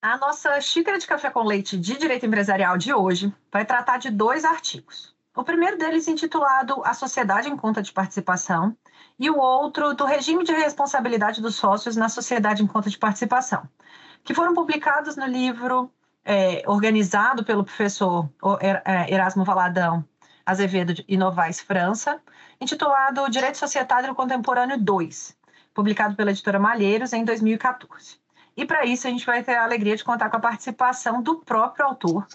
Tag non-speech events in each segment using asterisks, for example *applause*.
A nossa xícara de café com leite de direito empresarial de hoje vai tratar de dois artigos. O primeiro deles intitulado A Sociedade em Conta de Participação e o outro do Regime de Responsabilidade dos Sócios na Sociedade em Conta de Participação, que foram publicados no livro é, organizado pelo professor é, Erasmo Valadão Azevedo e Novaes França, intitulado Direito Societário Contemporâneo 2, publicado pela editora Malheiros em 2014. E para isso a gente vai ter a alegria de contar com a participação do próprio autor,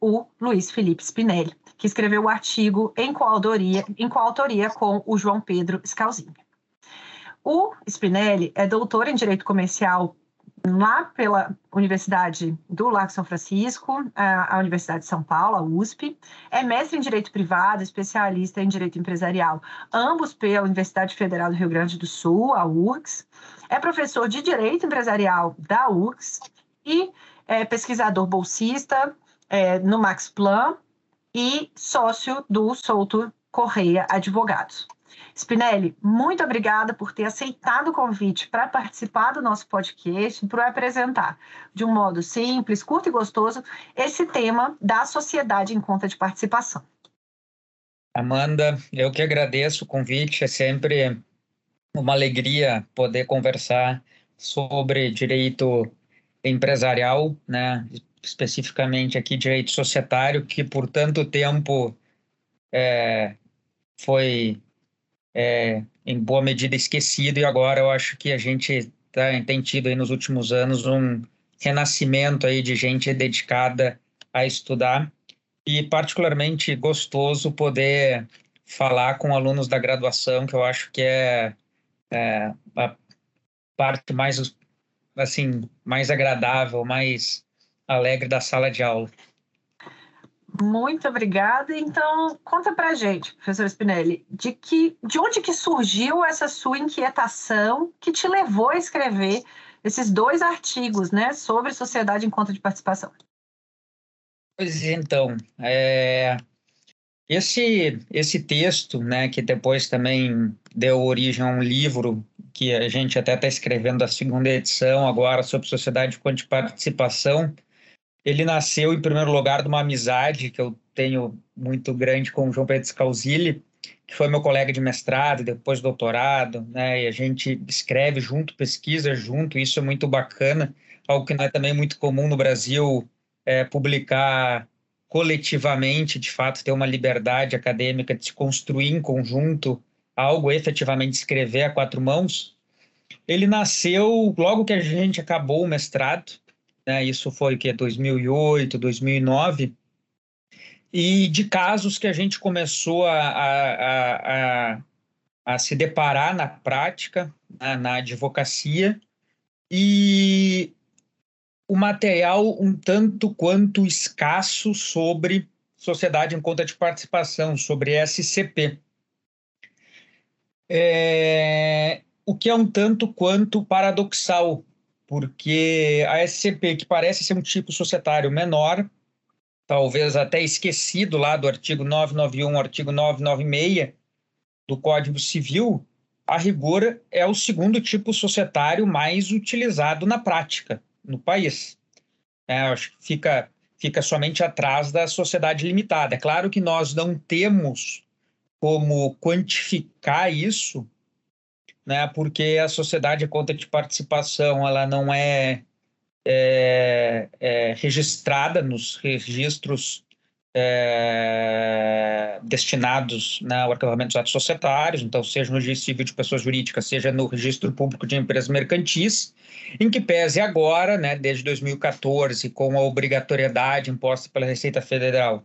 o Luiz Felipe Spinelli, que escreveu o artigo em coautoria, em coautoria com o João Pedro Scalzini. O Spinelli é doutor em Direito Comercial lá pela Universidade do Lago São Francisco, a Universidade de São Paulo, a USP, é mestre em Direito Privado, especialista em Direito Empresarial, ambos pela Universidade Federal do Rio Grande do Sul, a URGS, é professor de Direito Empresarial da URGS e é pesquisador bolsista é, no Max Plan e sócio do Souto Correia Advogados. Spinelli, muito obrigada por ter aceitado o convite para participar do nosso podcast, para apresentar de um modo simples, curto e gostoso esse tema da sociedade em conta de participação. Amanda, eu que agradeço o convite, é sempre uma alegria poder conversar sobre direito empresarial, né? especificamente aqui direito societário, que por tanto tempo é, foi é, em boa medida esquecido e agora eu acho que a gente tá, tem tido aí nos últimos anos um renascimento aí de gente dedicada a estudar e particularmente gostoso poder falar com alunos da graduação, que eu acho que é é, a parte mais assim mais agradável, mais alegre da sala de aula. Muito obrigada. Então, conta pra gente, professor Spinelli, de que de onde que surgiu essa sua inquietação que te levou a escrever esses dois artigos, né, sobre sociedade em conta de participação? Pois então, é, esse, esse texto, né, que depois também deu origem a um livro que a gente até está escrevendo a segunda edição agora sobre sociedade de participação, ele nasceu em primeiro lugar de uma amizade que eu tenho muito grande com o João Pedro Scalzilli, que foi meu colega de mestrado, depois doutorado, né, e a gente escreve junto, pesquisa junto, isso é muito bacana, algo que não é também muito comum no Brasil, é, publicar coletivamente, de fato, ter uma liberdade acadêmica de se construir em conjunto algo, efetivamente escrever a quatro mãos, ele nasceu logo que a gente acabou o mestrado, né? isso foi que 2008, 2009, e de casos que a gente começou a, a, a, a se deparar na prática, na, na advocacia, e o material um tanto quanto escasso sobre sociedade em conta de participação, sobre SCP. É, o que é um tanto quanto paradoxal, porque a SCP, que parece ser um tipo societário menor, talvez até esquecido lá do artigo 991, artigo 996 do Código Civil, a rigor é o segundo tipo societário mais utilizado na prática no país. É, acho que fica, fica somente atrás da sociedade limitada. É claro que nós não temos como quantificar isso, né, porque a sociedade conta de participação ela não é, é, é registrada nos registros é, destinados né, ao arquivamento dos atos societários, então, seja no registro civil de pessoas jurídicas, seja no registro público de empresas mercantis, em que pese agora, né, desde 2014, com a obrigatoriedade imposta pela Receita Federal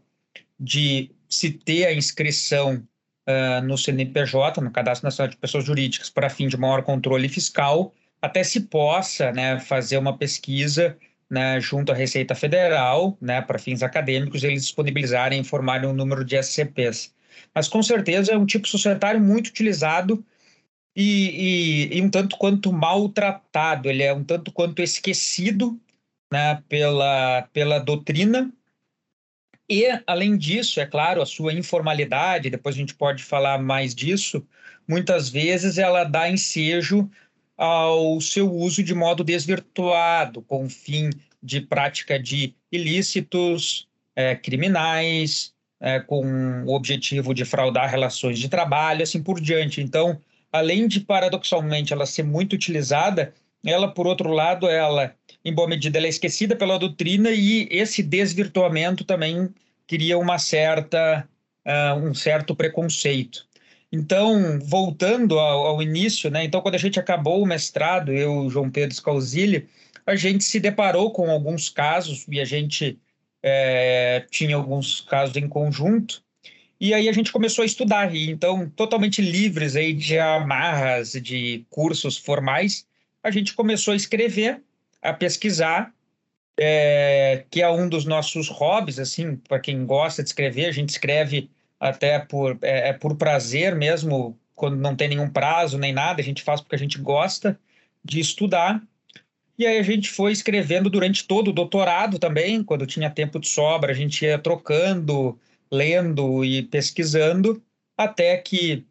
de se ter a inscrição uh, no CNPJ, no Cadastro Nacional de Pessoas Jurídicas, para fim de maior controle fiscal, até se possa né, fazer uma pesquisa né, junto à Receita Federal, né, para fins acadêmicos, eles disponibilizarem e informarem o número de SCPs. Mas com certeza é um tipo societário muito utilizado e, e, e, um tanto quanto maltratado, ele é um tanto quanto esquecido né, pela, pela doutrina. E, além disso, é claro, a sua informalidade, depois a gente pode falar mais disso, muitas vezes ela dá ensejo ao seu uso de modo desvirtuado, com fim de prática de ilícitos é, criminais, é, com o objetivo de fraudar relações de trabalho, assim por diante. Então, além de paradoxalmente ela ser muito utilizada, ela, por outro lado, ela, em boa medida, ela é esquecida pela doutrina e esse desvirtuamento também cria uma certa, uh, um certo preconceito. Então, voltando ao, ao, início, né? Então, quando a gente acabou o mestrado, eu, João Pedro Scalzilli, a gente se deparou com alguns casos e a gente é, tinha alguns casos em conjunto. E aí a gente começou a estudar, e então, totalmente livres aí de amarras, de cursos formais, a gente começou a escrever, a pesquisar, é, que é um dos nossos hobbies, assim, para quem gosta de escrever, a gente escreve até por, é, é, por prazer mesmo, quando não tem nenhum prazo nem nada, a gente faz porque a gente gosta de estudar. E aí a gente foi escrevendo durante todo o doutorado também, quando tinha tempo de sobra, a gente ia trocando, lendo e pesquisando, até que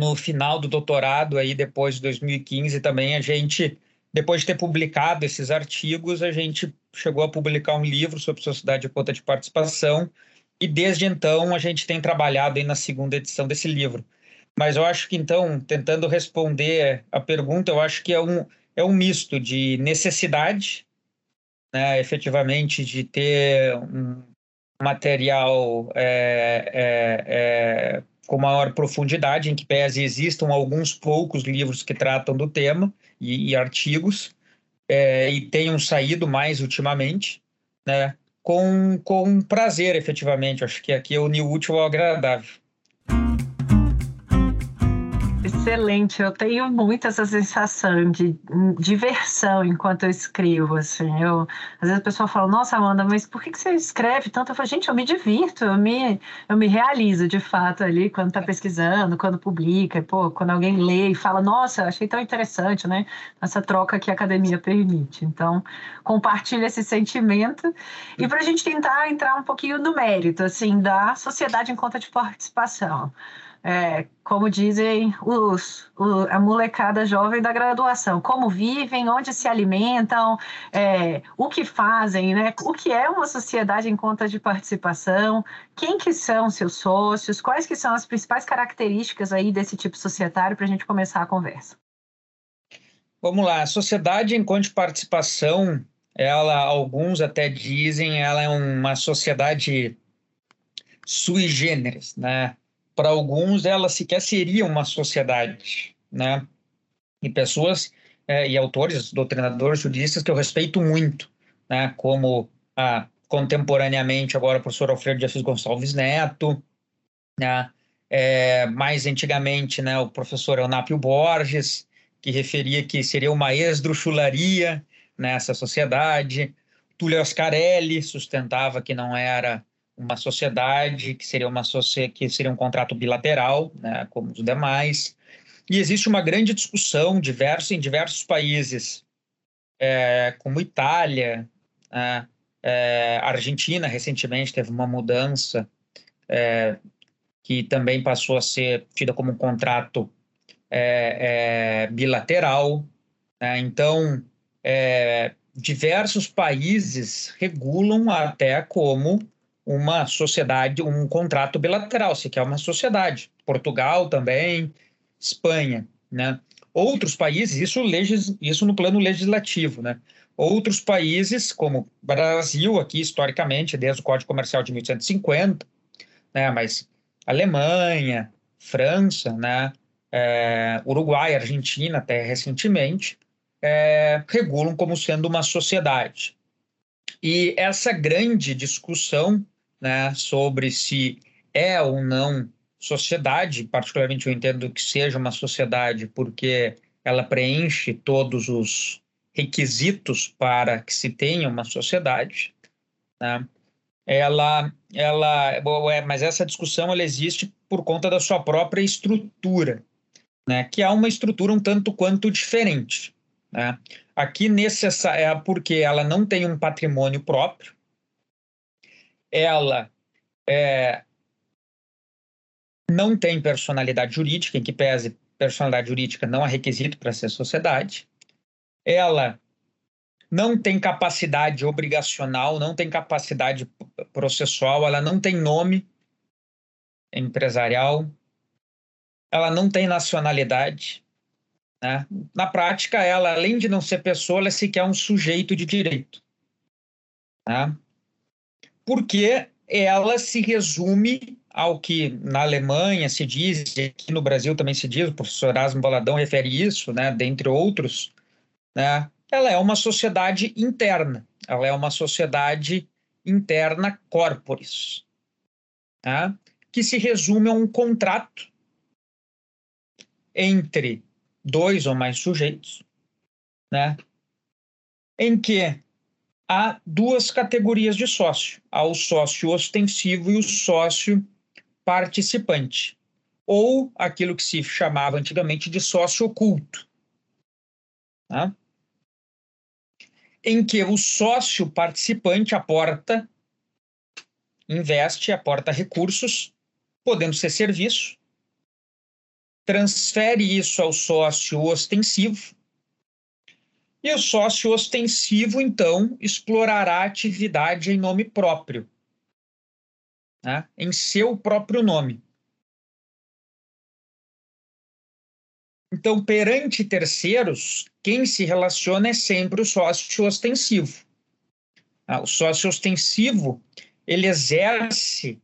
no final do doutorado, aí depois de 2015 também, a gente, depois de ter publicado esses artigos, a gente chegou a publicar um livro sobre sociedade de conta de participação, e desde então a gente tem trabalhado aí na segunda edição desse livro. Mas eu acho que então, tentando responder a pergunta, eu acho que é um, é um misto de necessidade, né, efetivamente, de ter um material é, é, é, com maior profundidade, em que pese existam alguns poucos livros que tratam do tema e, e artigos, é, e tenham saído mais ultimamente, né? com, com prazer, efetivamente. Acho que aqui é o útil ao agradável. Excelente, eu tenho muito essa sensação de diversão enquanto eu escrevo, assim, eu, às vezes a pessoa fala, nossa Amanda, mas por que, que você escreve tanto? Eu falo, gente, eu me divirto, eu me, eu me realizo de fato ali quando está pesquisando, quando publica, pô, quando alguém lê e fala, nossa, achei tão interessante, né, essa troca que a academia permite, então compartilha esse sentimento. E para a gente tentar entrar um pouquinho no mérito, assim, da sociedade em conta de participação, é, como dizem os, o, a molecada jovem da graduação, como vivem, onde se alimentam, é, o que fazem, né? o que é uma sociedade em conta de participação, quem que são seus sócios, quais que são as principais características aí desse tipo societário para a gente começar a conversa. Vamos lá, a sociedade em conta de participação, ela, alguns até dizem, ela é uma sociedade sui generis, né? Para alguns ela sequer seria uma sociedade, né? E pessoas é, e autores, doutrinadores, juristas que eu respeito muito, né? Como a contemporaneamente agora o professor Alfredo de Assis Gonçalves Neto, né? É, mais antigamente, né, o professor Eunápio Borges, que referia que seria uma esdrúxularia nessa sociedade. Túlio Ascarelli sustentava que não era uma sociedade que seria uma que seria um contrato bilateral, né, como os demais. E existe uma grande discussão diverso, em diversos países, é, como Itália, é, é, Argentina recentemente teve uma mudança é, que também passou a ser tida como um contrato é, é, bilateral. Né? Então, diversos países regulam até como uma sociedade, um contrato bilateral, se quer uma sociedade. Portugal também, Espanha, né? Outros países, isso, legis, isso no plano legislativo, né? Outros países, como Brasil, aqui historicamente, desde o Código Comercial de 1850, né? Mas Alemanha, França, né? É, Uruguai, Argentina, até recentemente, é, regulam como sendo uma sociedade. E essa grande discussão né, sobre se é ou não sociedade, particularmente eu entendo que seja uma sociedade porque ela preenche todos os requisitos para que se tenha uma sociedade, né? ela, ela, é, mas essa discussão ela existe por conta da sua própria estrutura, né? que é uma estrutura um tanto quanto diferente. Né? Aqui é porque ela não tem um patrimônio próprio, ela é, não tem personalidade jurídica, em que pese personalidade jurídica não é requisito para ser sociedade, ela não tem capacidade obrigacional, não tem capacidade processual, ela não tem nome empresarial, ela não tem nacionalidade, né? Na prática, ela, além de não ser pessoa, ela é sequer um sujeito de direito. Né? Porque ela se resume ao que na Alemanha se diz, e aqui no Brasil também se diz, o professor Erasmo Baladão refere isso, né, dentre outros, né, ela é uma sociedade interna, ela é uma sociedade interna corporis, né, que se resume a um contrato entre dois ou mais sujeitos, né? em que há duas categorias de sócio: há o sócio ostensivo e o sócio participante, ou aquilo que se chamava antigamente de sócio oculto. Tá? Em que o sócio participante aporta, investe, aporta recursos, podendo ser serviço, transfere isso ao sócio ostensivo. E o sócio ostensivo, então, explorará a atividade em nome próprio, né? em seu próprio nome. Então, perante terceiros, quem se relaciona é sempre o sócio ostensivo. Ah, o sócio ostensivo, ele exerce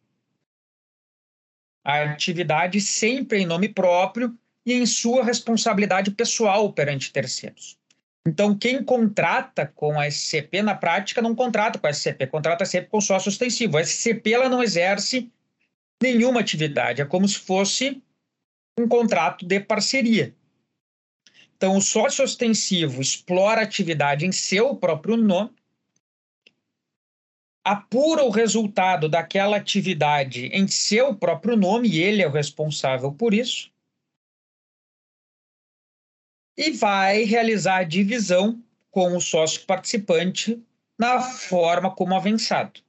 a atividade sempre em nome próprio e em sua responsabilidade pessoal perante terceiros. Então, quem contrata com a SCP, na prática, não contrata com a SCP, contrata sempre com o sócio ostensivo. A SCP ela não exerce nenhuma atividade, é como se fosse um contrato de parceria. Então, o sócio ostensivo explora a atividade em seu próprio nome apura o resultado daquela atividade em seu próprio nome, e ele é o responsável por isso, e vai realizar a divisão com o sócio participante na forma como avançado.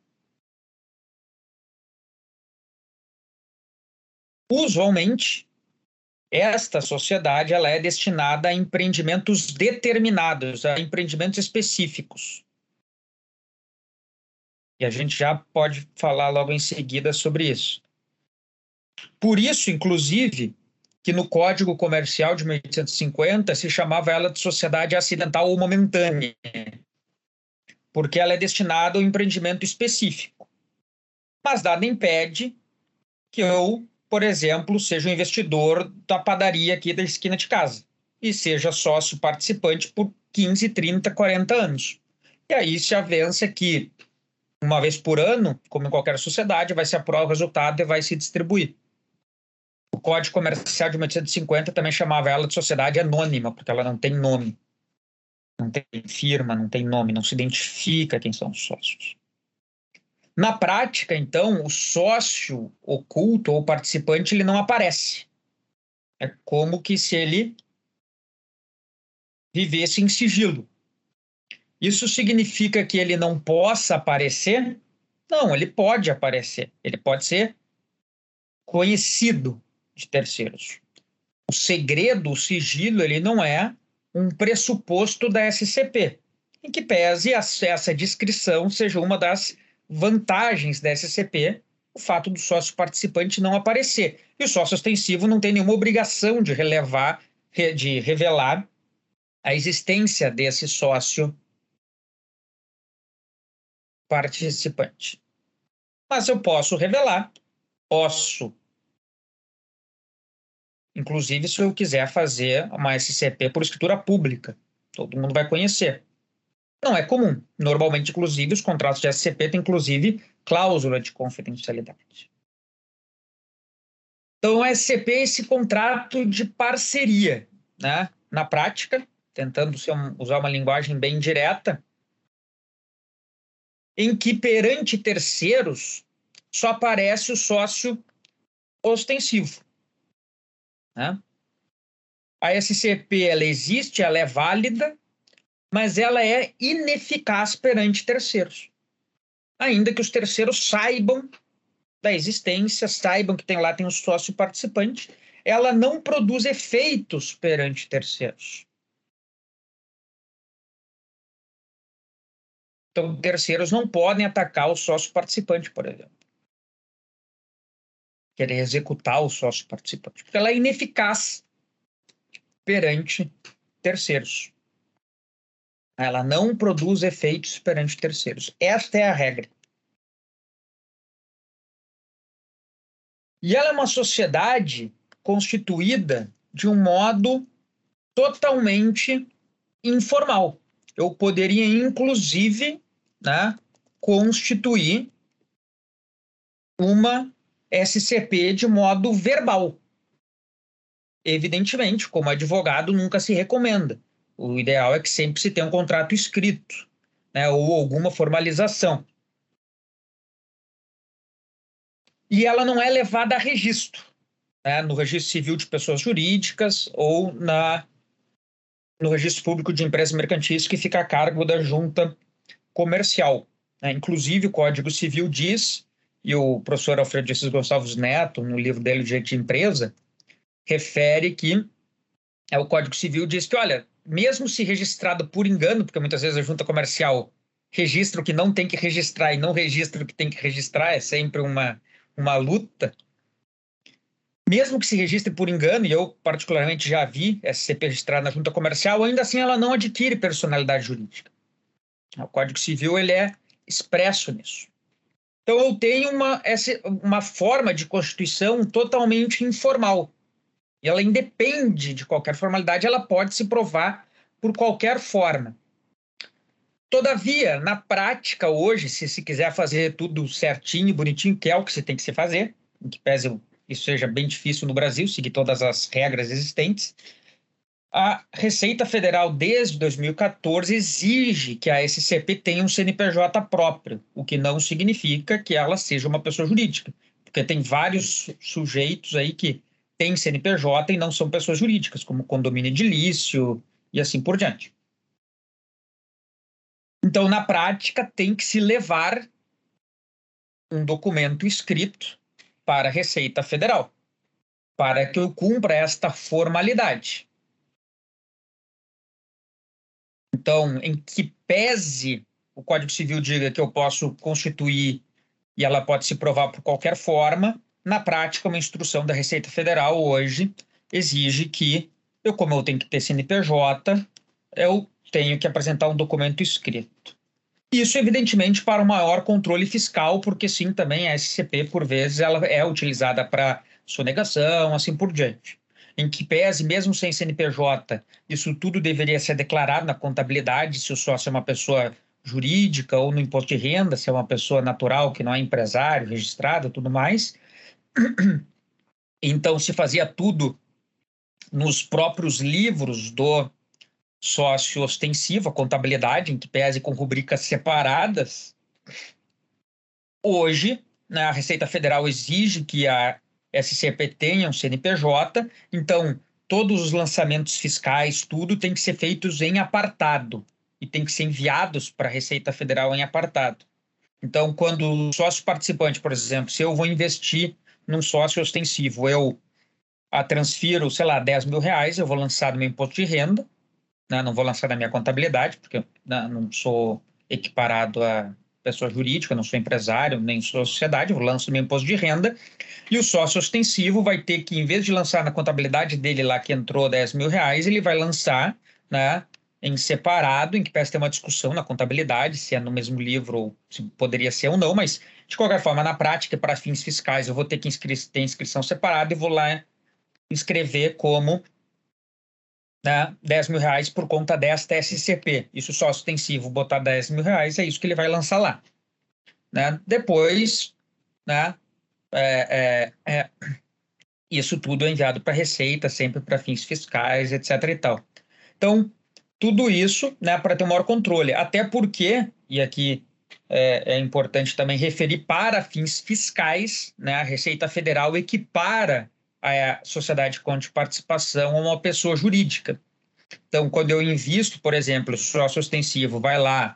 Usualmente, esta sociedade ela é destinada a empreendimentos determinados, a empreendimentos específicos. E a gente já pode falar logo em seguida sobre isso. Por isso, inclusive, que no Código Comercial de 1850 se chamava ela de sociedade acidental ou momentânea, porque ela é destinada ao empreendimento específico. Mas nada impede que eu, por exemplo, seja um investidor da padaria aqui da esquina de casa e seja sócio participante por 15, 30, 40 anos. E aí se avança que uma vez por ano, como em qualquer sociedade, vai se aprovar o resultado e vai se distribuir. O Código Comercial de 1850 também chamava ela de sociedade anônima, porque ela não tem nome. Não tem firma, não tem nome, não se identifica quem são os sócios. Na prática, então, o sócio oculto ou participante ele não aparece. É como que se ele vivesse em sigilo. Isso significa que ele não possa aparecer? Não, ele pode aparecer. Ele pode ser conhecido de terceiros. O segredo, o sigilo, ele não é um pressuposto da SCP. em que pese essa descrição seja uma das vantagens da SCP, o fato do sócio participante não aparecer. E o sócio ostensivo não tem nenhuma obrigação de relevar, de revelar a existência desse sócio participante. Mas eu posso revelar, posso. Inclusive, se eu quiser fazer uma SCP por escritura pública, todo mundo vai conhecer. Não é comum. Normalmente, inclusive, os contratos de SCP têm, inclusive, cláusula de confidencialidade. Então, o SCP é esse contrato de parceria. Né? Na prática, tentando um, usar uma linguagem bem direta, em que perante terceiros só aparece o sócio ostensivo. Né? A SCP ela existe, ela é válida, mas ela é ineficaz perante terceiros. Ainda que os terceiros saibam da existência, saibam que tem lá tem um sócio participante, ela não produz efeitos perante terceiros. Então, terceiros não podem atacar o sócio participante, por exemplo. Querer executar o sócio participante, porque ela é ineficaz perante terceiros. Ela não produz efeitos perante terceiros. Esta é a regra. E ela é uma sociedade constituída de um modo totalmente informal. Eu poderia, inclusive, né, constituir uma SCP de modo verbal. Evidentemente, como advogado, nunca se recomenda. O ideal é que sempre se tenha um contrato escrito, né, ou alguma formalização. E ela não é levada a registro, né, no registro civil de pessoas jurídicas ou na, no registro público de empresas mercantis que fica a cargo da junta comercial. Né? Inclusive, o Código Civil diz, e o professor Alfredo Assis Gonçalves Neto, no livro dele, Direito de Empresa, refere que é, o Código Civil diz que, olha, mesmo se registrado por engano, porque muitas vezes a junta comercial registra o que não tem que registrar e não registra o que tem que registrar, é sempre uma, uma luta. Mesmo que se registre por engano, e eu particularmente já vi SCP registrada na junta comercial, ainda assim ela não adquire personalidade jurídica. O Código Civil ele é expresso nisso. Então eu tenho uma, essa, uma forma de constituição totalmente informal e ela independe de qualquer formalidade, ela pode se provar por qualquer forma. Todavia, na prática, hoje, se se quiser fazer tudo certinho, bonitinho, que é o que você tem que se fazer, em que pese isso seja bem difícil no Brasil, seguir todas as regras existentes, a Receita Federal, desde 2014, exige que a SCP tenha um CNPJ próprio, o que não significa que ela seja uma pessoa jurídica, porque tem vários sujeitos aí que têm CNPJ e não são pessoas jurídicas, como condomínio edilício e assim por diante. Então, na prática, tem que se levar um documento escrito para a Receita Federal, para que eu cumpra esta formalidade. Então, em que pese o Código Civil diga que eu posso constituir e ela pode se provar por qualquer forma, na prática, uma instrução da Receita Federal hoje exige que eu, como eu tenho que ter CNPJ, eu tenho que apresentar um documento escrito. Isso, evidentemente, para o maior controle fiscal, porque sim, também a SCP, por vezes, ela é utilizada para sonegação, assim por diante. Em que pese, mesmo sem CNPJ, isso tudo deveria ser declarado na contabilidade, se o sócio é uma pessoa jurídica ou no imposto de renda, se é uma pessoa natural que não é empresário, registrado tudo mais. *clears throat* Então, se fazia tudo nos próprios livros do sócio ostensivo, a contabilidade, em que pese com rubricas separadas. Hoje, né, a Receita Federal exige que a SCP tenha um CNPJ, então todos os lançamentos fiscais, tudo tem que ser feitos em apartado e tem que ser enviados para a Receita Federal em apartado. Então, quando o sócio participante, por exemplo, se eu vou investir num sócio ostensivo, eu transfiro, sei lá, 10 mil reais, eu vou lançar no meu imposto de renda, né? não vou lançar na minha contabilidade, porque né, não sou equiparado a pessoa jurídica, não sou empresário, nem sou sociedade, eu lanço meu imposto de renda, e o sócio ostensivo vai ter que, em vez de lançar na contabilidade dele lá que entrou 10 mil reais, ele vai lançar né, em separado, em que parece ter uma discussão na contabilidade, se é no mesmo livro ou se poderia ser ou não, mas de qualquer forma, na prática, para fins fiscais, eu vou ter que inscri ter inscrição separada e vou lá inscrever como né, 10 mil reais por conta desta SCP. Isso só ostensivo, botar 10 mil reais, é isso que ele vai lançar lá. Né? Depois, né, é, é, é, isso tudo é enviado para a Receita, sempre para fins fiscais, etc. e tal. Então, tudo isso né, para ter maior controle. Até porque, e aqui é, é, importante também referir para fins fiscais, né, a Receita Federal equipara a sociedade de participação a uma pessoa jurídica. Então, quando eu invisto, por exemplo, sócio ostensivo, vai lá,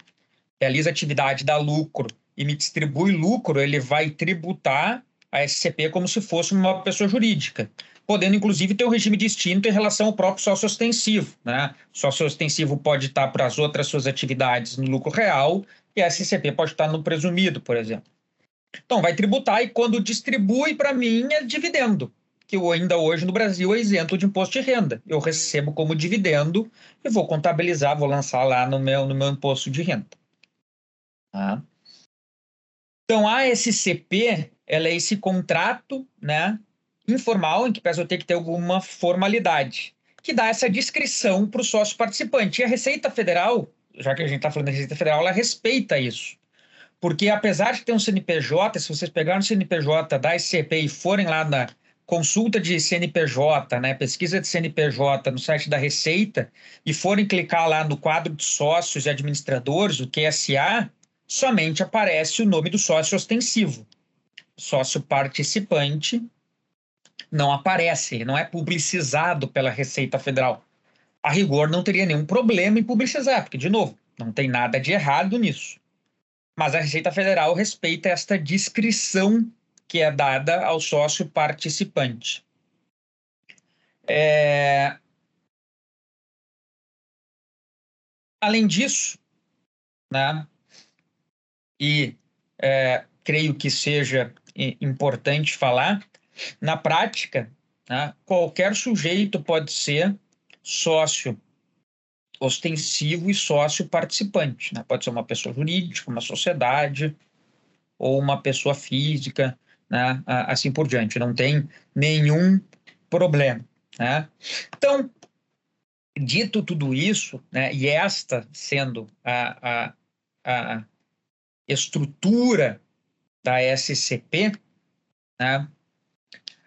realiza atividade, dá lucro e me distribui lucro, ele vai tributar a SCP como se fosse uma pessoa jurídica, podendo inclusive ter um regime distinto em relação ao próprio sócio ostensivo. Né? O sócio ostensivo pode estar para as outras suas atividades no lucro real e a SCP pode estar no presumido, por exemplo. Então, vai tributar e quando distribui para mim é dividendo que ainda hoje no Brasil é isento de imposto de renda. Eu recebo como dividendo e vou contabilizar, vou lançar lá no meu, no meu imposto de renda. Tá? Então, a SCP ela é esse contrato né, informal, em que pese eu ter que ter alguma formalidade, que dá essa descrição para o sócio participante. E a Receita Federal, já que a gente está falando da Receita Federal, ela respeita isso. Porque apesar de ter um CNPJ, se vocês pegarem o CNPJ da SCP e forem lá na, consulta de CNPJ, né, pesquisa de CNPJ no site da Receita e forem clicar lá no quadro de sócios e administradores, o QSA, somente aparece o nome do sócio ostensivo. Sócio participante não aparece, não é publicizado pela Receita Federal. A rigor não teria nenhum problema em publicizar, porque, de novo, não tem nada de errado nisso. Mas a Receita Federal respeita esta descrição que é dada ao sócio participante. É... Além disso, né, e é, creio que seja importante falar, na prática, né, qualquer sujeito pode ser sócio ostensivo e sócio participante. Né? Pode ser uma pessoa jurídica, uma sociedade ou uma pessoa física né? assim por diante. Não tem nenhum problema. Né? Então, dito tudo isso, né, e esta sendo a, a, a estrutura da SCP, né?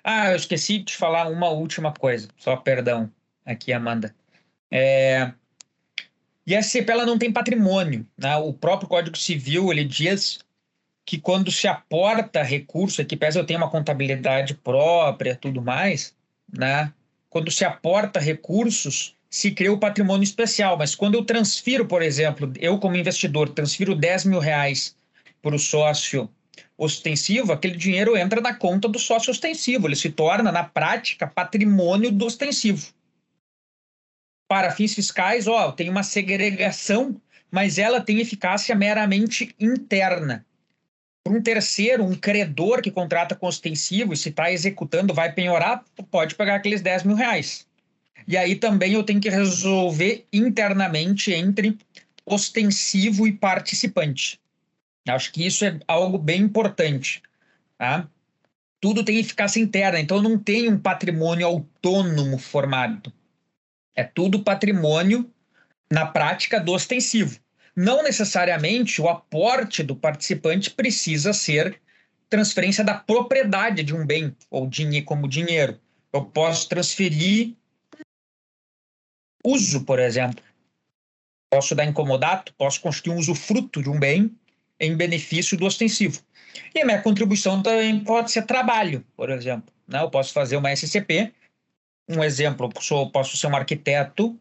Ah, eu esqueci de falar uma última coisa, só perdão aqui, Amanda. É, e a SCP ela não tem patrimônio, né? O próprio Código Civil ele diz que quando se aporta recurso, aqui pese eu tenho uma contabilidade própria, tudo mais, né? Quando se aporta recursos, se cria o patrimônio especial. Mas quando eu transfiro, por exemplo, eu como investidor transfiro 10 mil reais para o sócio ostensivo, aquele dinheiro entra na conta do sócio ostensivo. Ele se torna, na prática, patrimônio do ostensivo. Para fins fiscais, ó, tem uma segregação, mas ela tem eficácia meramente interna um terceiro, um credor que contrata com ostensivo e se está executando vai penhorar, pode pagar aqueles 10 mil reais. E aí também eu tenho que resolver internamente entre ostensivo e participante. Acho que isso é algo bem importante. Tá? Tudo tem eficácia interna, então não tem um patrimônio autônomo formado. É tudo patrimônio na prática do ostensivo. Não necessariamente o aporte do participante precisa ser transferência da propriedade de um bem ou como dinheiro. Eu posso transferir uso, por exemplo. Posso dar incomodato, posso constituir um usufruto de um bem em benefício do ostensivo. E a minha contribuição também pode ser trabalho, por exemplo. Né? Eu posso fazer uma SCP. Um exemplo, eu posso ser um arquiteto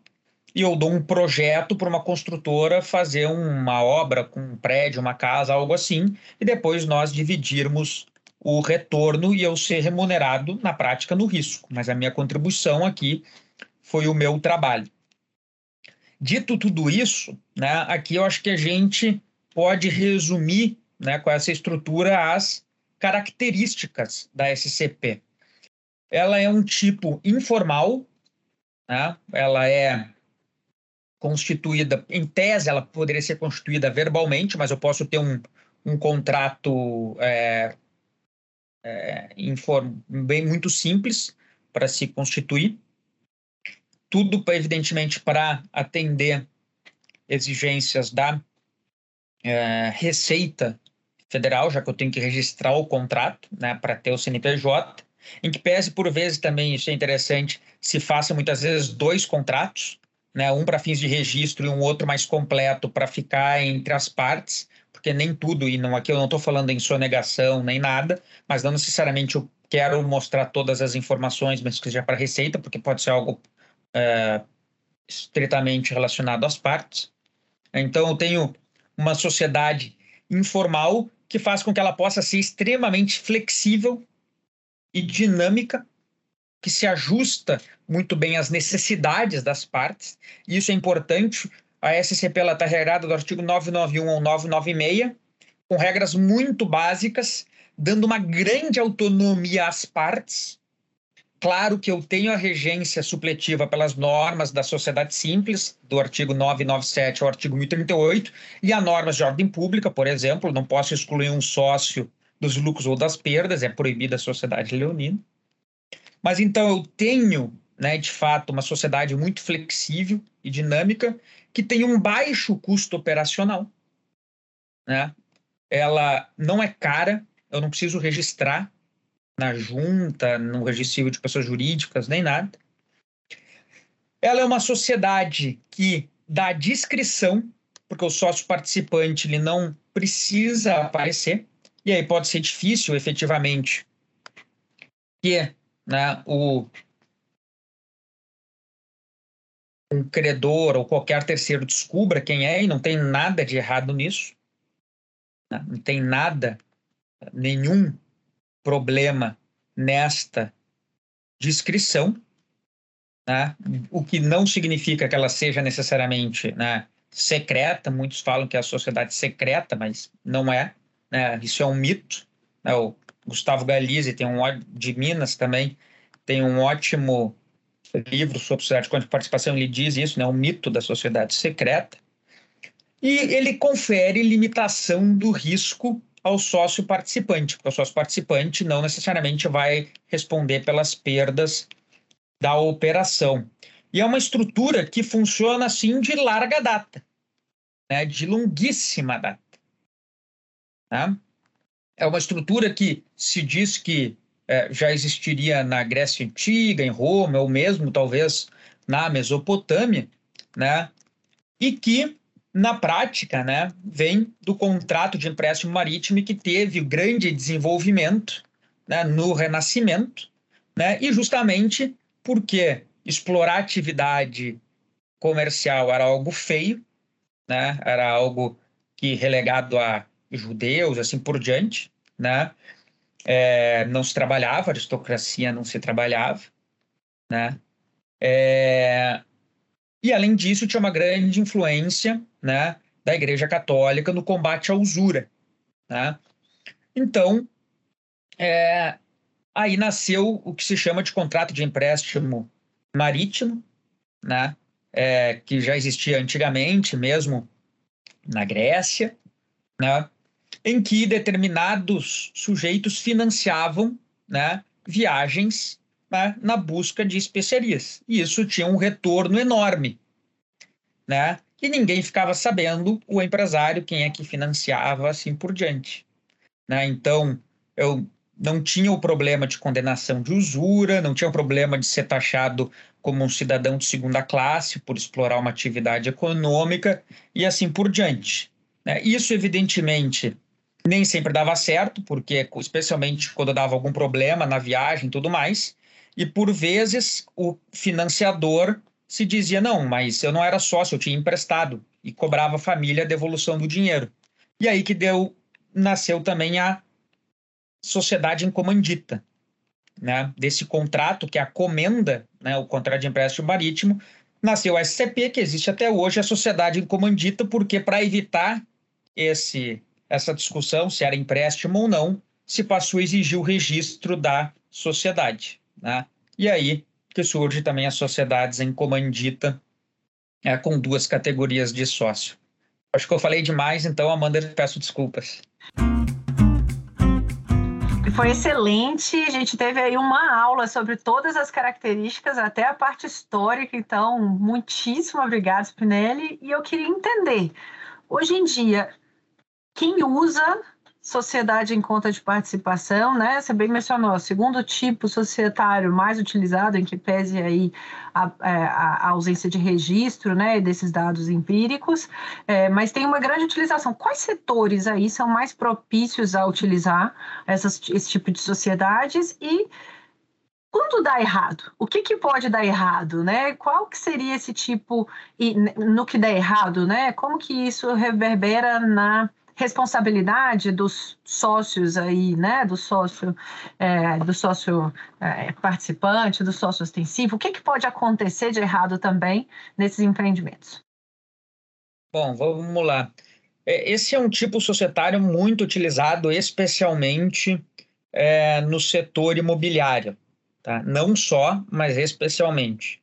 e eu dou um projeto para uma construtora fazer uma obra com um prédio, uma casa, algo assim, e depois nós dividirmos o retorno e eu ser remunerado na prática no risco. Mas a minha contribuição aqui foi o meu trabalho. Dito tudo isso, né, aqui eu acho que a gente pode resumir né, com essa estrutura as características da SCP. Ela é um tipo informal, né, ela é constituída, em tese, ela poderia ser constituída verbalmente, mas eu posso ter um, um contrato é, é, bem muito simples para se constituir. Tudo, evidentemente, para atender exigências da é, Receita Federal, já que eu tenho que registrar o contrato né, para ter o CNPJ, em que pese por vezes também, isso é interessante, se faça muitas vezes dois contratos, né, um para fins de registro e um outro mais completo para ficar entre as partes, porque nem tudo, e não aqui eu não estou falando em sonegação nem nada, mas não necessariamente eu quero mostrar todas as informações, mas que seja para receita, porque pode ser algo é, estritamente relacionado às partes. Então, eu tenho uma sociedade informal que faz com que ela possa ser extremamente flexível e dinâmica, que se ajusta muito bem às necessidades das partes. E isso é importante. A SCP está regrada do artigo 991 ou 996, com regras muito básicas dando uma grande autonomia às partes. Claro que eu tenho a regência supletiva pelas normas da sociedade simples, do artigo 997 ao artigo 1038, e a normas de ordem pública, por exemplo, não posso excluir um sócio dos lucros ou das perdas, é proibida a sociedade leonina. Mas então eu tenho, né, de fato, uma sociedade muito flexível e dinâmica que tem um baixo custo operacional. Né? Ela não é cara, eu não preciso registrar na junta, no registro civil de pessoas jurídicas, nem nada. Ela é uma sociedade que dá discrição, porque o sócio participante ele não precisa aparecer, e aí pode ser difícil, efetivamente, que né, o um credor ou qualquer terceiro descubra quem é, e não tem nada de errado nisso. Né? Não tem nada nenhum problema nesta descrição, né? o que não significa que ela seja necessariamente né, secreta. Muitos falam que é a sociedade secreta, mas não é. Né? Isso é um mito. Né? O Gustavo Galizzi tem um de Minas também tem um ótimo livro sobre sociedade de participação. Ele diz isso, né? O mito da sociedade secreta. E ele confere limitação do risco ao sócio participante, porque o sócio participante não necessariamente vai responder pelas perdas da operação. E é uma estrutura que funciona assim de larga data, né, de longuíssima data. Né? É uma estrutura que se diz que é, já existiria na Grécia Antiga, em Roma, ou mesmo talvez na Mesopotâmia, né? e que na prática, né, vem do contrato de empréstimo marítimo que teve grande desenvolvimento né, no Renascimento, né, e justamente porque explorar atividade comercial era algo feio, né, era algo que relegado a judeus, assim por diante, né, é, não se trabalhava, aristocracia não se trabalhava, né, é, e, além disso, tinha uma grande influência né, da Igreja Católica no combate à usura. Né? Então, é, aí nasceu o que se chama de contrato de empréstimo marítimo, né? É, que já existia antigamente, mesmo na Grécia, né? Em que determinados sujeitos financiavam né, viagens né, na busca de especiarias. E isso tinha um retorno enorme, né? E ninguém ficava sabendo, o empresário, quem é que financiava, assim por diante. Né? Então, eu não tinha o problema de condenação de usura, não tinha o problema de ser taxado como um cidadão de segunda classe por explorar uma atividade econômica e assim por diante. Né? Isso, evidentemente, nem sempre dava certo, porque especialmente quando dava algum problema na viagem e tudo mais, e por vezes o financiador se dizia: não, mas eu não era sócio, eu tinha emprestado e cobrava a família a devolução do dinheiro. E aí que deu, nasceu também a sociedade encomandita, né? Desse contrato que é a comenda, né? O contrato de empréstimo marítimo nasceu a SCP, que existe até hoje, a sociedade em comandita, porque para evitar esse, essa discussão, se era empréstimo ou não, se passou a exigir o registro da sociedade. Né? E aí que surge também as sociedades em comandita, é, com duas categorias de sócio. Acho que eu falei demais, então, Amanda, peço desculpas. Foi excelente. A gente teve aí uma aula sobre todas as características, até a parte histórica. Então, muitíssimo obrigado, Spinelli. E eu queria entender, hoje em dia, quem usa sociedade em conta de participação, né? Você bem mencionou, segundo tipo societário mais utilizado, em que pese aí a, é, a, a ausência de registro, né, desses dados empíricos, é, mas tem uma grande utilização. Quais setores aí são mais propícios a utilizar essas, esse tipo de sociedades e quando dá errado, o que, que pode dar errado, né? Qual que seria esse tipo e no que dá errado, né? Como que isso reverbera na responsabilidade dos sócios aí, né, do sócio, é, do sócio é, participante, do sócio ostensivo, o que, que pode acontecer de errado também nesses empreendimentos? Bom, vamos lá. É, esse é um tipo societário muito utilizado, especialmente é, no setor imobiliário, tá? Não só, mas especialmente.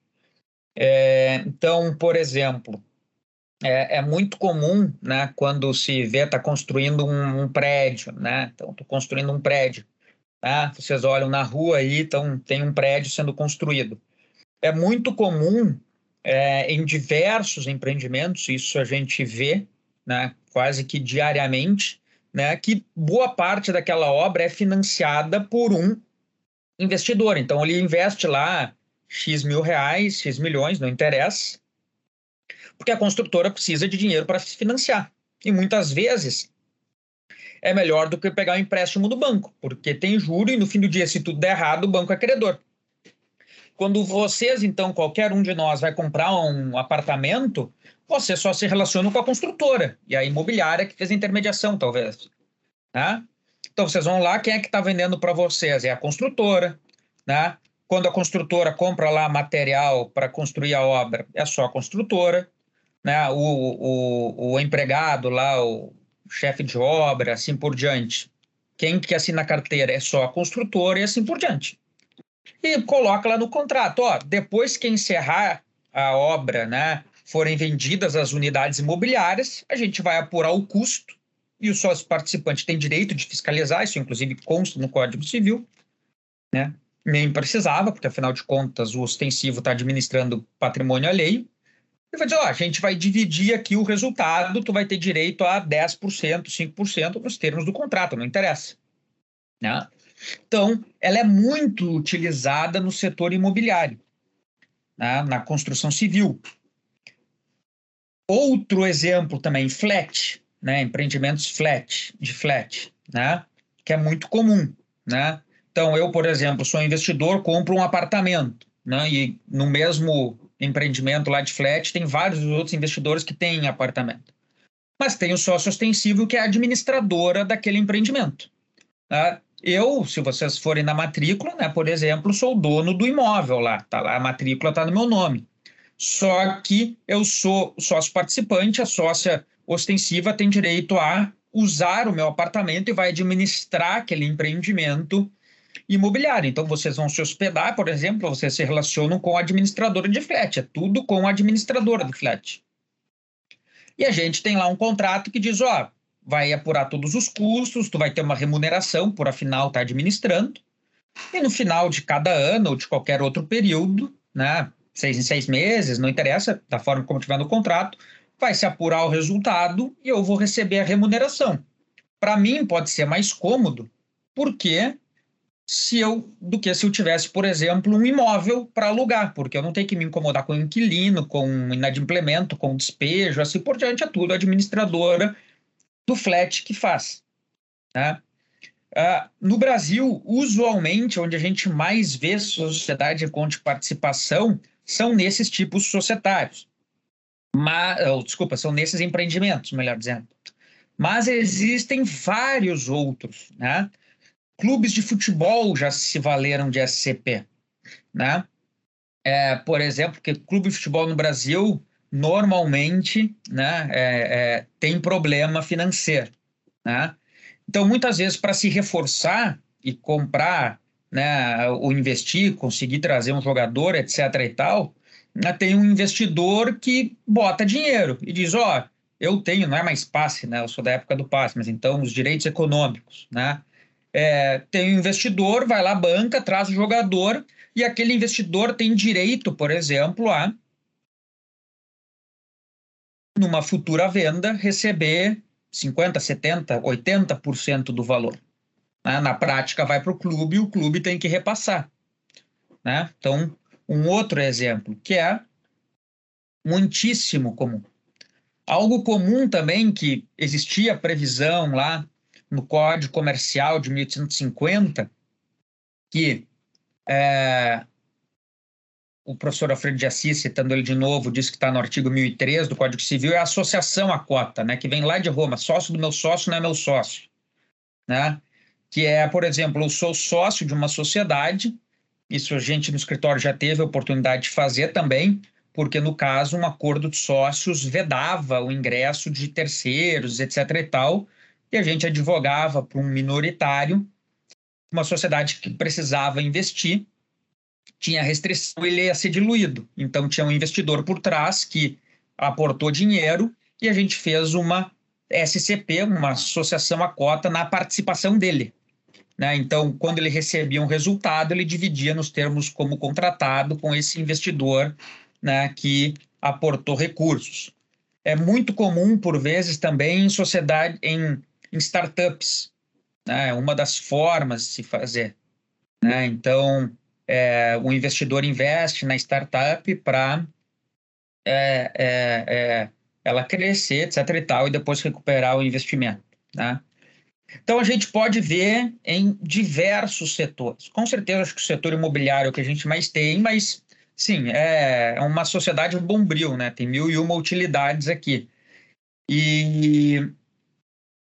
É, então, por exemplo, é, é, muito comum, né, quando se vê está construindo um, um, prédio, né? Então, estou construindo um prédio, tá? Vocês olham na rua aí, então tem um prédio sendo construído. É muito comum é, em diversos empreendimentos, isso a gente vê, né, quase que diariamente, né, que boa parte daquela obra é financiada por um investidor. Então, ele investe lá X mil reais, X milhões, não interessa, porque a construtora precisa de dinheiro para se financiar. E muitas vezes é melhor do que pegar um empréstimo do banco, porque tem juro e no fim do dia, se tudo der errado, o banco é credor. Quando vocês, então, qualquer um de nós vai comprar um apartamento, você só se relaciona com a construtora e a imobiliária que fez a intermediação, talvez. Né? Então, vocês vão lá, quem é que está vendendo para vocês? É a construtora. Né? Quando a construtora compra lá material para construir a obra, é só a construtora né, o, o, o empregado lá, o chefe de obra, assim por diante. Quem que assina a carteira é só a construtora e assim por diante. E coloca lá no contrato, ó, depois que encerrar a obra, né, forem vendidas as unidades imobiliárias, a gente vai apurar o custo e o sócio participante tem direito de fiscalizar, isso inclusive consta no Código Civil, né? Nem precisava, porque afinal de contas o ostensivo está administrando patrimônio alheio. Ele vai dizer, ó, a gente vai dividir aqui o resultado, tu vai ter direito a 10%, 5% nos termos do contrato, não interessa. Né? Então, ela é muito utilizada no setor imobiliário, né? na construção civil. Outro exemplo também, flat, né? empreendimentos flat, de flat, né? que é muito comum. Né? Então, eu, por exemplo, sou investidor, compro um apartamento, né? e no mesmo empreendimento lá de flat, tem vários outros investidores que têm apartamento. Mas tem o sócio ostensivo, que é a administradora daquele empreendimento. Tá? Eu, se vocês forem na matrícula, né, por exemplo, sou dono do imóvel lá, tá lá, a matrícula está no meu nome. Só que eu sou sócio participante, a sócia ostensiva tem direito a usar o meu apartamento e vai administrar aquele empreendimento imobiliária. Então, vocês vão se hospedar, por exemplo, vocês se relacionam com a administradora de flat, é tudo com a administradora do flat. E a gente tem lá um contrato que diz, ó, vai apurar todos os custos, tu vai ter uma remuneração por afinal tá administrando, e no final de cada ano ou de qualquer outro período, né, seis em seis meses, não interessa, da forma como tiver no contrato, vai se apurar o resultado e eu vou receber a remuneração. Para mim pode ser mais cômodo, porque se eu do que se eu tivesse, por exemplo, um imóvel para alugar, porque eu não tenho que me incomodar com inquilino, com inadimplemento, com despejo, assim por diante, é tudo a administradora do flat que faz. Né? Uh, no Brasil, usualmente, onde a gente mais vê sociedade com de participação são nesses tipos societários. Mas, oh, desculpa, são nesses empreendimentos, melhor dizendo. Mas existem vários outros, né? Clubes de futebol já se valeram de SCP, né? é, por exemplo, que clube de futebol no Brasil normalmente né, é, é, tem problema financeiro. Né? Então, muitas vezes, para se reforçar e comprar, né, ou investir, conseguir trazer um jogador, etc. e tal, né, tem um investidor que bota dinheiro e diz: Ó, oh, eu tenho, não é mais passe, né? Eu sou da época do passe, mas então os direitos econômicos, né? É, tem um investidor, vai lá, banca, traz o jogador e aquele investidor tem direito, por exemplo, a numa futura venda receber 50, 70, 80% do valor. Né? Na prática vai para o clube e o clube tem que repassar. Né? Então, um outro exemplo que é muitíssimo comum. Algo comum também que existia previsão lá no Código Comercial de 1850, que é, o professor Alfredo de Assis, citando ele de novo, diz que está no artigo 1003 do Código Civil, é a associação à cota, né, que vem lá de Roma. Sócio do meu sócio não é meu sócio. Né? Que é, por exemplo, eu sou sócio de uma sociedade, isso a gente no escritório já teve a oportunidade de fazer também, porque no caso um acordo de sócios vedava o ingresso de terceiros, etc. e tal, e a gente advogava para um minoritário, uma sociedade que precisava investir, tinha restrição, ele ia ser diluído. Então tinha um investidor por trás que aportou dinheiro e a gente fez uma SCP, uma associação a cota na participação dele. Né? Então, quando ele recebia um resultado, ele dividia nos termos como contratado com esse investidor né, que aportou recursos. É muito comum, por vezes, também em sociedade, em, em startups. Né? Uma das formas de se fazer. Né? Então, é, o investidor investe na startup para é, é, é, ela crescer, etc. e tal, e depois recuperar o investimento. Né? Então, a gente pode ver em diversos setores. Com certeza, acho que o setor imobiliário é o que a gente mais tem, mas sim, é, é uma sociedade bombril, né? Tem mil e uma utilidades aqui. E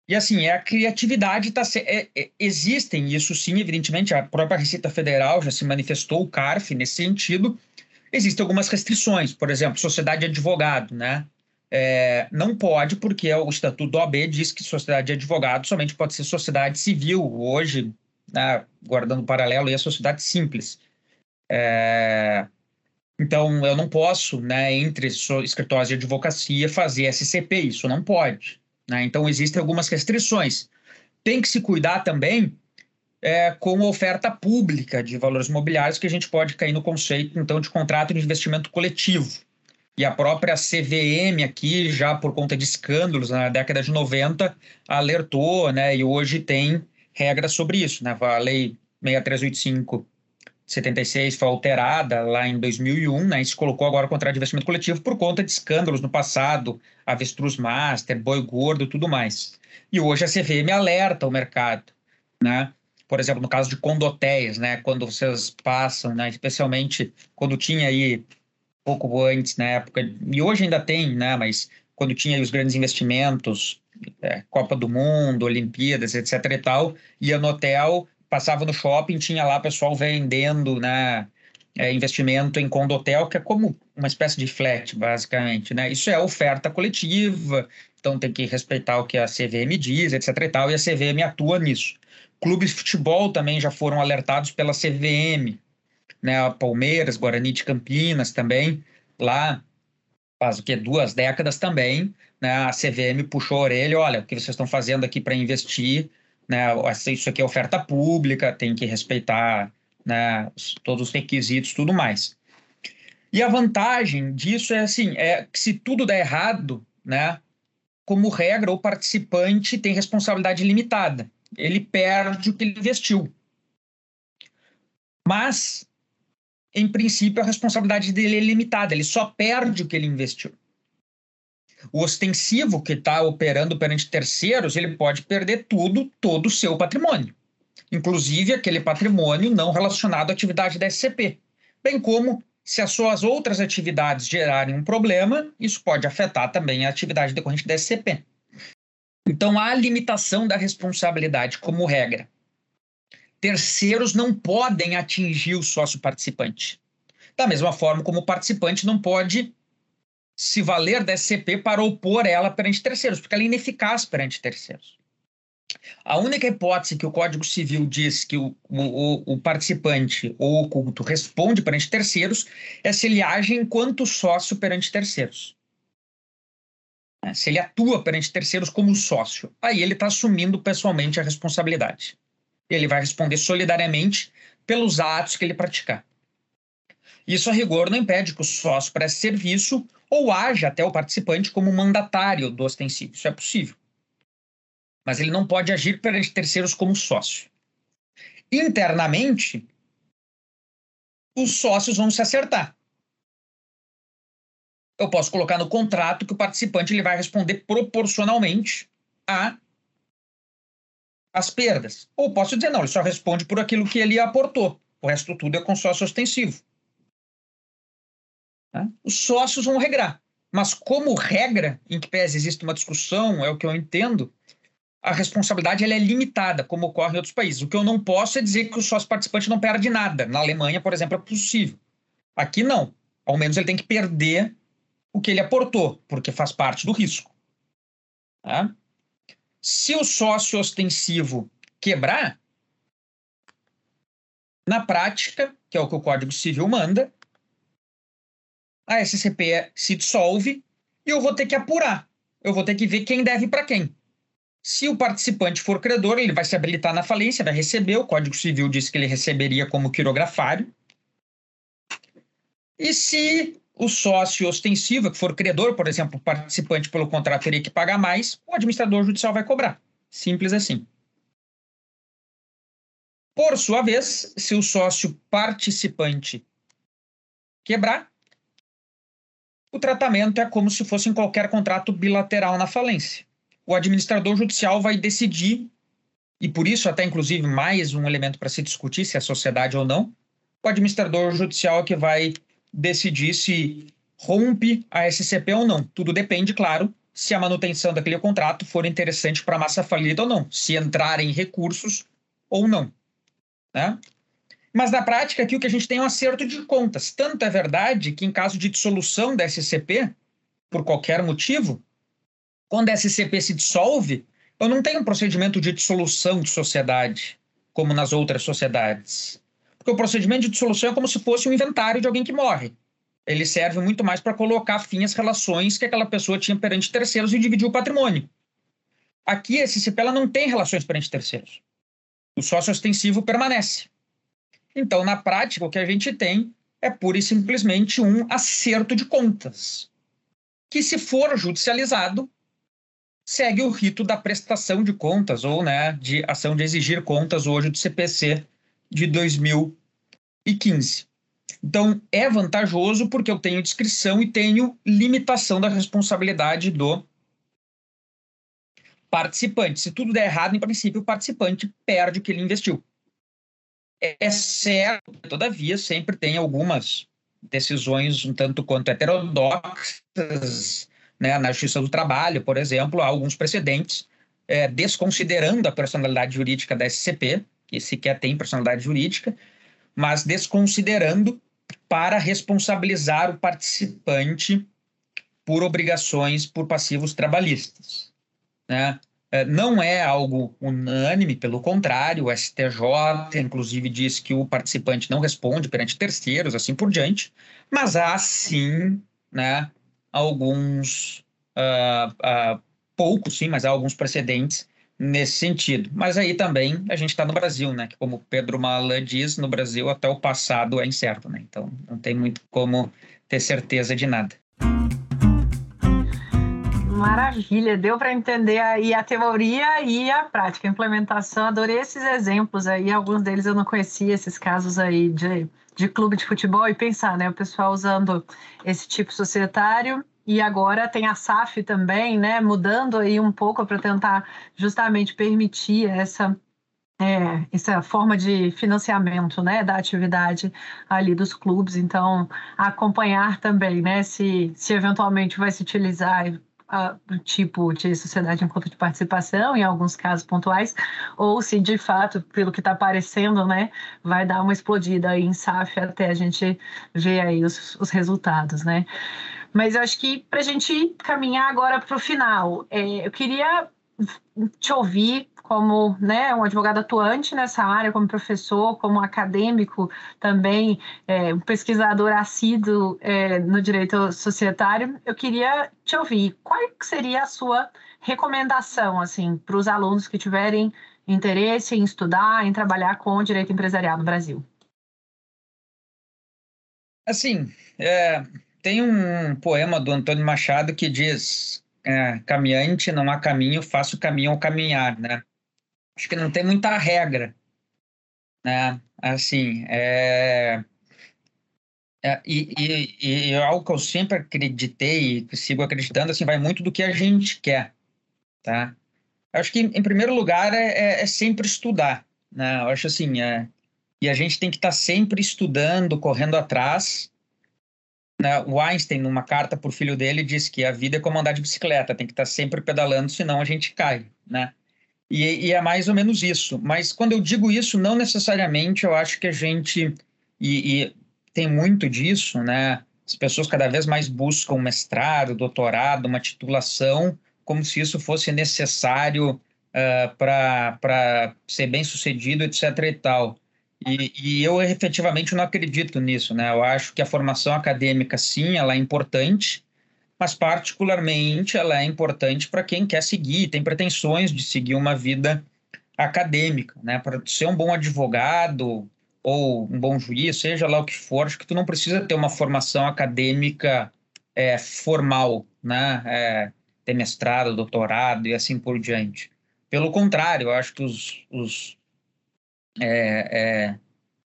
e assim, é a criatividade está. É, é, existem, isso sim, evidentemente, a própria Receita Federal já se manifestou, o CARF, nesse sentido. Existem algumas restrições, por exemplo, sociedade de advogado, né? É, não pode, porque o Estatuto do OAB diz que sociedade de advogado somente pode ser sociedade civil. Hoje, né, guardando paralelo, e a sociedade simples. É, então, eu não posso, né, entre escritórios de advocacia, fazer SCP, isso não pode. Né? Então, existem algumas restrições. Tem que se cuidar também é, com a oferta pública de valores imobiliários, que a gente pode cair no conceito, então, de contrato de investimento coletivo. E a própria CVM aqui, já por conta de escândalos na década de 90, alertou, né, e hoje tem regras sobre isso. Né? A Lei 6385 76 foi alterada lá em 2001, né, e se colocou agora o contrato de investimento coletivo por conta de escândalos no passado, avestruz master, boi gordo, tudo mais. E hoje a CVM alerta o mercado, né? Por exemplo, no caso de condotéis, né, quando vocês passam, né, especialmente quando tinha aí pouco antes na época, e hoje ainda tem, né, mas quando tinha os grandes investimentos, é, Copa do Mundo, Olimpíadas, etc e tal, ia no hotel, passava no shopping, tinha lá pessoal vendendo, né, é, investimento em condotel, que é como uma espécie de flat, basicamente, né? Isso é oferta coletiva, então tem que respeitar o que a CVM diz, etc e tal, e a CVM atua nisso. Clubes de futebol também já foram alertados pela CVM, né? Palmeiras, Guarani de Campinas também, lá faz o que duas décadas também, né? A CVM puxou a orelha, olha, o que vocês estão fazendo aqui para investir né, isso aqui é oferta pública, tem que respeitar né, todos os requisitos tudo mais. E a vantagem disso é assim, é que se tudo der errado, né, como regra, o participante tem responsabilidade limitada. Ele perde o que ele investiu. Mas, em princípio, a responsabilidade dele é limitada. Ele só perde o que ele investiu. O ostensivo que está operando perante terceiros, ele pode perder tudo, todo o seu patrimônio, inclusive aquele patrimônio não relacionado à atividade da SCP, bem como se as suas outras atividades gerarem um problema, isso pode afetar também a atividade decorrente da SCP. Então, há limitação da responsabilidade como regra. Terceiros não podem atingir o sócio participante. Da mesma forma como o participante não pode se valer da SCP para opor ela perante terceiros, porque ela é ineficaz perante terceiros. A única hipótese que o Código Civil diz que o, o, o participante ou o culto responde perante terceiros é se ele age enquanto sócio perante terceiros. É, se ele atua perante terceiros como sócio, aí ele está assumindo pessoalmente a responsabilidade. Ele vai responder solidariamente pelos atos que ele praticar. Isso, a rigor, não impede que o sócio preste serviço ou haja até o participante como mandatário do ostensivo. Isso é possível. Mas ele não pode agir perante terceiros como sócio. Internamente, os sócios vão se acertar. Eu posso colocar no contrato que o participante ele vai responder proporcionalmente a as perdas. Ou posso dizer, não, ele só responde por aquilo que ele aportou. O resto tudo é consórcio ostensivo. Tá? Os sócios vão regrar. Mas como regra, em que pese existe uma discussão, é o que eu entendo, a responsabilidade ela é limitada, como ocorre em outros países. O que eu não posso é dizer que o sócio participante não perde nada. Na Alemanha, por exemplo, é possível. Aqui não. Ao menos ele tem que perder o que ele aportou, porque faz parte do risco. Tá? Se o sócio ostensivo quebrar, na prática, que é o que o Código Civil manda, a SCP se dissolve e eu vou ter que apurar. Eu vou ter que ver quem deve para quem. Se o participante for credor, ele vai se habilitar na falência, vai receber. O Código Civil diz que ele receberia como quirografário. E se o sócio ostensivo, que for credor, por exemplo, o participante pelo contrato teria que pagar mais, o administrador judicial vai cobrar. Simples assim. Por sua vez, se o sócio participante quebrar, o tratamento é como se fosse em qualquer contrato bilateral na falência. O administrador judicial vai decidir, e por isso até inclusive mais um elemento para se discutir se é sociedade ou não, o administrador judicial é que vai decidir se rompe a SCP ou não. Tudo depende, claro, se a manutenção daquele contrato for interessante para a massa falida ou não, se entrarem recursos ou não. Né? Mas na prática, aqui o que a gente tem é um acerto de contas. Tanto é verdade que, em caso de dissolução da SCP, por qualquer motivo, quando a SCP se dissolve, eu não tenho um procedimento de dissolução de sociedade, como nas outras sociedades. Porque o procedimento de dissolução é como se fosse um inventário de alguém que morre. Ele serve muito mais para colocar fim às relações que aquela pessoa tinha perante terceiros e dividir o patrimônio. Aqui, a SCP ela não tem relações perante terceiros. O sócio ostensivo permanece. Então, na prática, o que a gente tem é pura e simplesmente um acerto de contas, que, se for judicializado, segue o rito da prestação de contas ou né, de ação de exigir contas hoje do CPC de 2015. Então, é vantajoso porque eu tenho descrição e tenho limitação da responsabilidade do participante. Se tudo der errado, em princípio, o participante perde o que ele investiu. É certo, todavia, sempre tem algumas decisões um tanto quanto heterodoxas, né? na Justiça do Trabalho, por exemplo, há alguns precedentes é, desconsiderando a personalidade jurídica da SCP, que sequer tem personalidade jurídica, mas desconsiderando para responsabilizar o participante por obrigações por passivos trabalhistas. Né? É, não é algo unânime, pelo contrário, o STJ, inclusive, diz que o participante não responde perante terceiros, assim por diante, mas há sim né, alguns, uh, uh, poucos sim, mas há alguns precedentes nesse sentido. Mas aí também a gente está no Brasil, né? Que como Pedro Malan diz, no Brasil até o passado é incerto, né? Então não tem muito como ter certeza de nada. Maravilha, deu para entender aí a teoria e a prática, a implementação. Adorei esses exemplos aí, alguns deles eu não conhecia, esses casos aí de, de clube de futebol, e pensar, né, o pessoal usando esse tipo societário. E agora tem a SAF também, né, mudando aí um pouco para tentar justamente permitir essa é, essa forma de financiamento, né, da atividade ali dos clubes. Então, acompanhar também, né, se, se eventualmente vai se utilizar uh, tipo de sociedade em conta de participação, em alguns casos pontuais, ou se de fato, pelo que está aparecendo, né, vai dar uma explodida aí em SAF até a gente ver aí os, os resultados, né. Mas eu acho que para a gente caminhar agora para o final, é, eu queria te ouvir como né, um advogado atuante nessa área, como professor, como acadêmico também, é, um pesquisador assíduo é, no direito societário, eu queria te ouvir. Qual seria a sua recomendação assim, para os alunos que tiverem interesse em estudar, em trabalhar com o direito empresarial no Brasil? Assim, é, tem um poema do Antônio Machado que diz é, caminhante, não há caminho, faça o caminho ao caminhar, né? Acho que não tem muita regra, né? Assim, é... É, e, e, e, é algo que eu sempre acreditei e sigo acreditando, assim, vai muito do que a gente quer, tá? Acho que, em primeiro lugar, é, é, é sempre estudar, né? Eu acho assim, é, e a gente tem que estar tá sempre estudando, correndo atrás, né, o Einstein, numa carta para o filho dele, disse que a vida é como andar de bicicleta, tem que estar tá sempre pedalando, senão a gente cai, né? E, e, é mais ou menos isso. Mas quando eu digo isso, não necessariamente eu acho que a gente. E, e tem muito disso, né? As pessoas cada vez mais buscam mestrado, doutorado, uma titulação, como se isso fosse necessário uh, ah, para ser bem sucedido, etc. e tal. E, e, eu efetivamente não acredito nisso, né? Eu acho que a formação acadêmica, sim, ela é importante, mas particularmente ela é importante para quem quer seguir, tem pretensões de seguir uma vida acadêmica, né? Para ser um bom advogado ou um bom juiz, seja lá o que for, acho que tu não precisa ter uma formação acadêmica é, formal, né? É, ter mestrado, doutorado e assim por diante. Pelo contrário, eu acho que os, os é, é,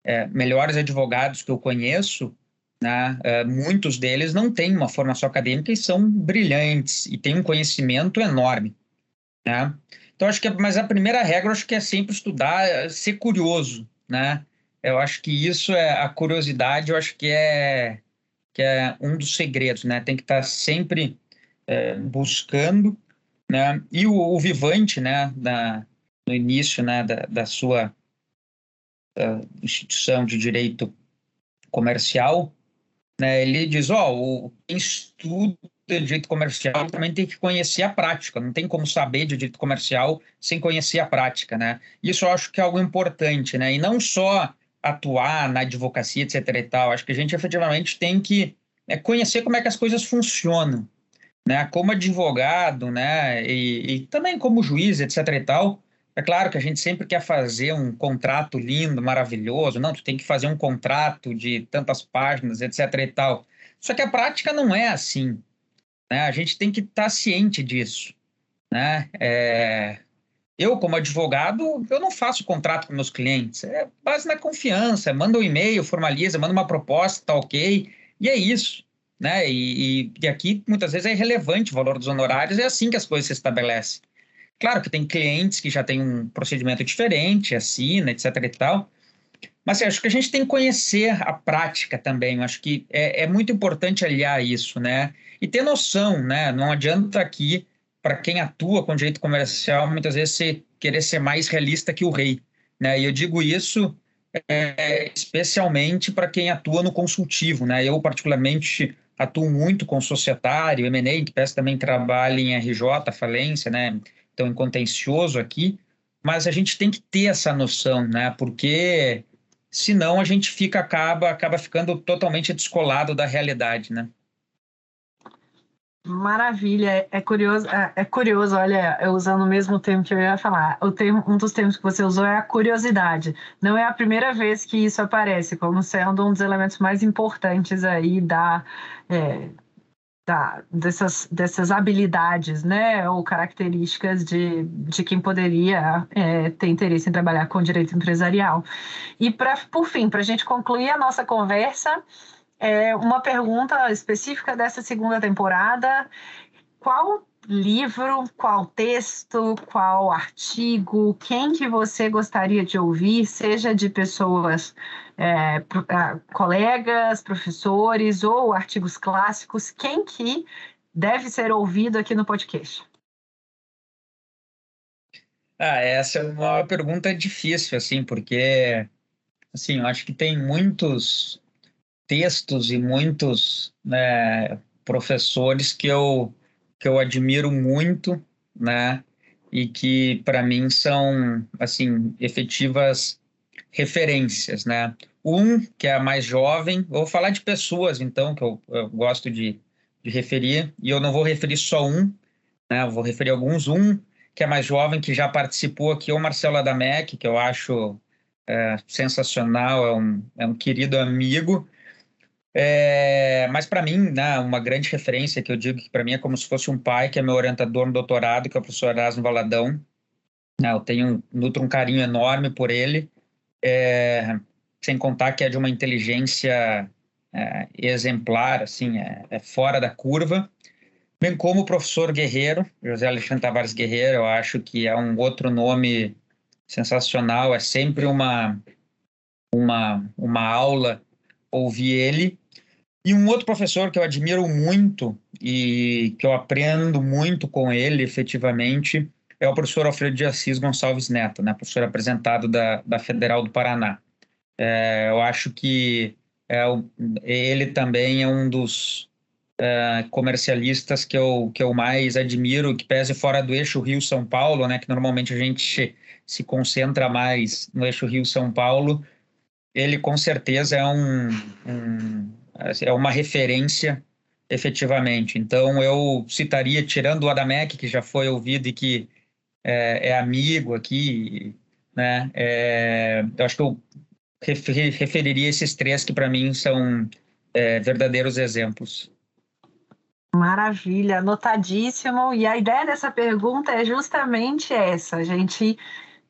é, melhores advogados que eu conheço, né, é, muitos deles não têm uma formação acadêmica e são brilhantes e têm um conhecimento enorme. Né? Então, acho que, mas a primeira regra, acho que é sempre estudar, é ser curioso, né? Eu acho que isso é a curiosidade, eu acho que é que é um dos segredos, né? Tem que estar sempre é, buscando, né? E o, o Vivante, né? Da, no início, né? Da, da sua instituição de direito comercial, né, ele diz, ó, oh, quem estuda direito comercial também tem que conhecer a prática, não tem como saber de direito comercial sem conhecer a prática, né? Isso eu acho que é algo importante, né? E não só atuar na advocacia, etc e tal, acho que a gente efetivamente tem que é, conhecer como é que as coisas funcionam, né? Como advogado, né? E, e também como juiz, etc e tal, é claro que a gente sempre quer fazer um contrato lindo, maravilhoso. Não, tu tem que fazer um contrato de tantas páginas, etc. e tal. Só que a prática não é assim. Né? A gente tem que estar tá ciente disso. Né? É... Eu, como advogado, eu não faço contrato com meus clientes. É base na confiança. Manda um e-mail, formaliza, manda uma proposta, tá ok. E é isso. Né? E, e, e aqui, muitas vezes, é irrelevante o valor dos honorários. É assim que as coisas se estabelecem. Claro que tem clientes que já têm um procedimento diferente, assina, etc e tal. Mas acho que a gente tem que conhecer a prática também. acho que é, é, muito importante aliar isso, né? E ter noção, né? Não adianta aqui, para quem atua com direito comercial, muitas vezes você querer ser mais realista que o rei. Né? E eu digo isso é, especialmente para quem atua no consultivo, né? Eu, particularmente, atuo muito com societário, M&A, que peço também trabalho em RJ, falência, né? Tão contencioso aqui, mas a gente tem que ter essa noção, né? Porque senão a gente fica acaba acaba ficando totalmente descolado da realidade, né? Maravilha, é curioso, é, é curioso, olha, eu usando o mesmo termo que eu ia falar. O termo, um dos termos que você usou é a curiosidade. Não é a primeira vez que isso aparece, como sendo um dos elementos mais importantes aí da, é, da, dessas, dessas habilidades, né, ou características de, de quem poderia é, ter interesse em trabalhar com direito empresarial. E, pra, por fim, para a gente concluir a nossa conversa, é, uma pergunta específica dessa segunda temporada: qual livro, qual texto, qual artigo, quem que você gostaria de ouvir, seja de pessoas, é, colegas, professores ou artigos clássicos, quem que deve ser ouvido aqui no podcast? Ah, essa é uma pergunta difícil, assim, porque, assim, eu acho que tem muitos textos e muitos né, professores que eu, que eu admiro muito, né, e que, para mim, são, assim, efetivas referências, né. Um, que é a mais jovem, vou falar de pessoas, então, que eu, eu gosto de, de referir, e eu não vou referir só um, né, eu vou referir alguns. Um que é mais jovem, que já participou aqui, é o Marcelo Adamec, que eu acho é, sensacional, é um, é um querido amigo. É, mas para mim, né, uma grande referência que eu digo que para mim é como se fosse um pai, que é meu orientador no doutorado, que é o professor Erasmo Valadão. Né, eu tenho nutro um carinho enorme por ele, é, sem contar que é de uma inteligência é, exemplar, assim, é, é fora da curva bem como o professor Guerreiro, José Alexandre Tavares Guerreiro, eu acho que é um outro nome sensacional, é sempre uma, uma, uma aula ouvir ele. E um outro professor que eu admiro muito e que eu aprendo muito com ele, efetivamente, é o professor Alfredo de Assis Gonçalves Neto, né? professor apresentado da, da Federal do Paraná. É, eu acho que é, ele também é um dos uh, comercialistas que eu, que eu mais admiro, que pese fora do eixo Rio-São Paulo, né, que normalmente a gente se concentra mais no eixo Rio-São Paulo, ele com certeza é, um, um, é uma referência efetivamente. Então eu citaria, tirando o Adamec, que já foi ouvido e que é, é amigo aqui, né, é, eu acho que eu referiria esses três que para mim são é, verdadeiros exemplos. Maravilha, anotadíssimo. E a ideia dessa pergunta é justamente essa: a gente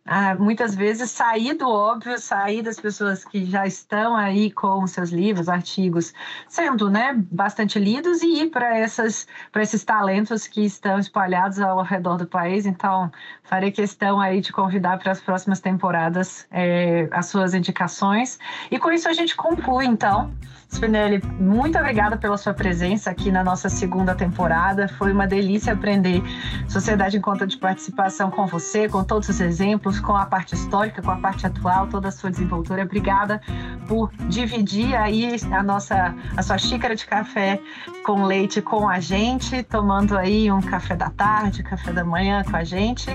ah, muitas vezes sair do óbvio, sair das pessoas que já estão aí com seus livros, artigos, sendo né, bastante lidos e ir para esses talentos que estão espalhados ao redor do país. Então, farei questão aí de convidar para as próximas temporadas é, as suas indicações. E com isso a gente conclui, então. Spinelli, muito obrigada pela sua presença aqui na nossa segunda temporada. Foi uma delícia aprender Sociedade em Conta de Participação com você, com todos os exemplos, com a parte histórica, com a parte atual, toda a sua desenvoltura. Obrigada por dividir aí a nossa a sua xícara de café com leite com a gente, tomando aí um café da tarde, café da manhã com a gente.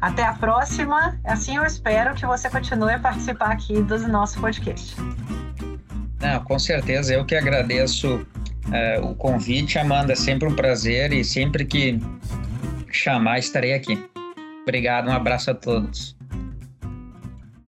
Até a próxima. Assim eu espero que você continue a participar aqui do nosso podcast. Não, com certeza, eu que agradeço uh, o convite, Amanda. É sempre um prazer e sempre que chamar estarei aqui. Obrigado, um abraço a todos.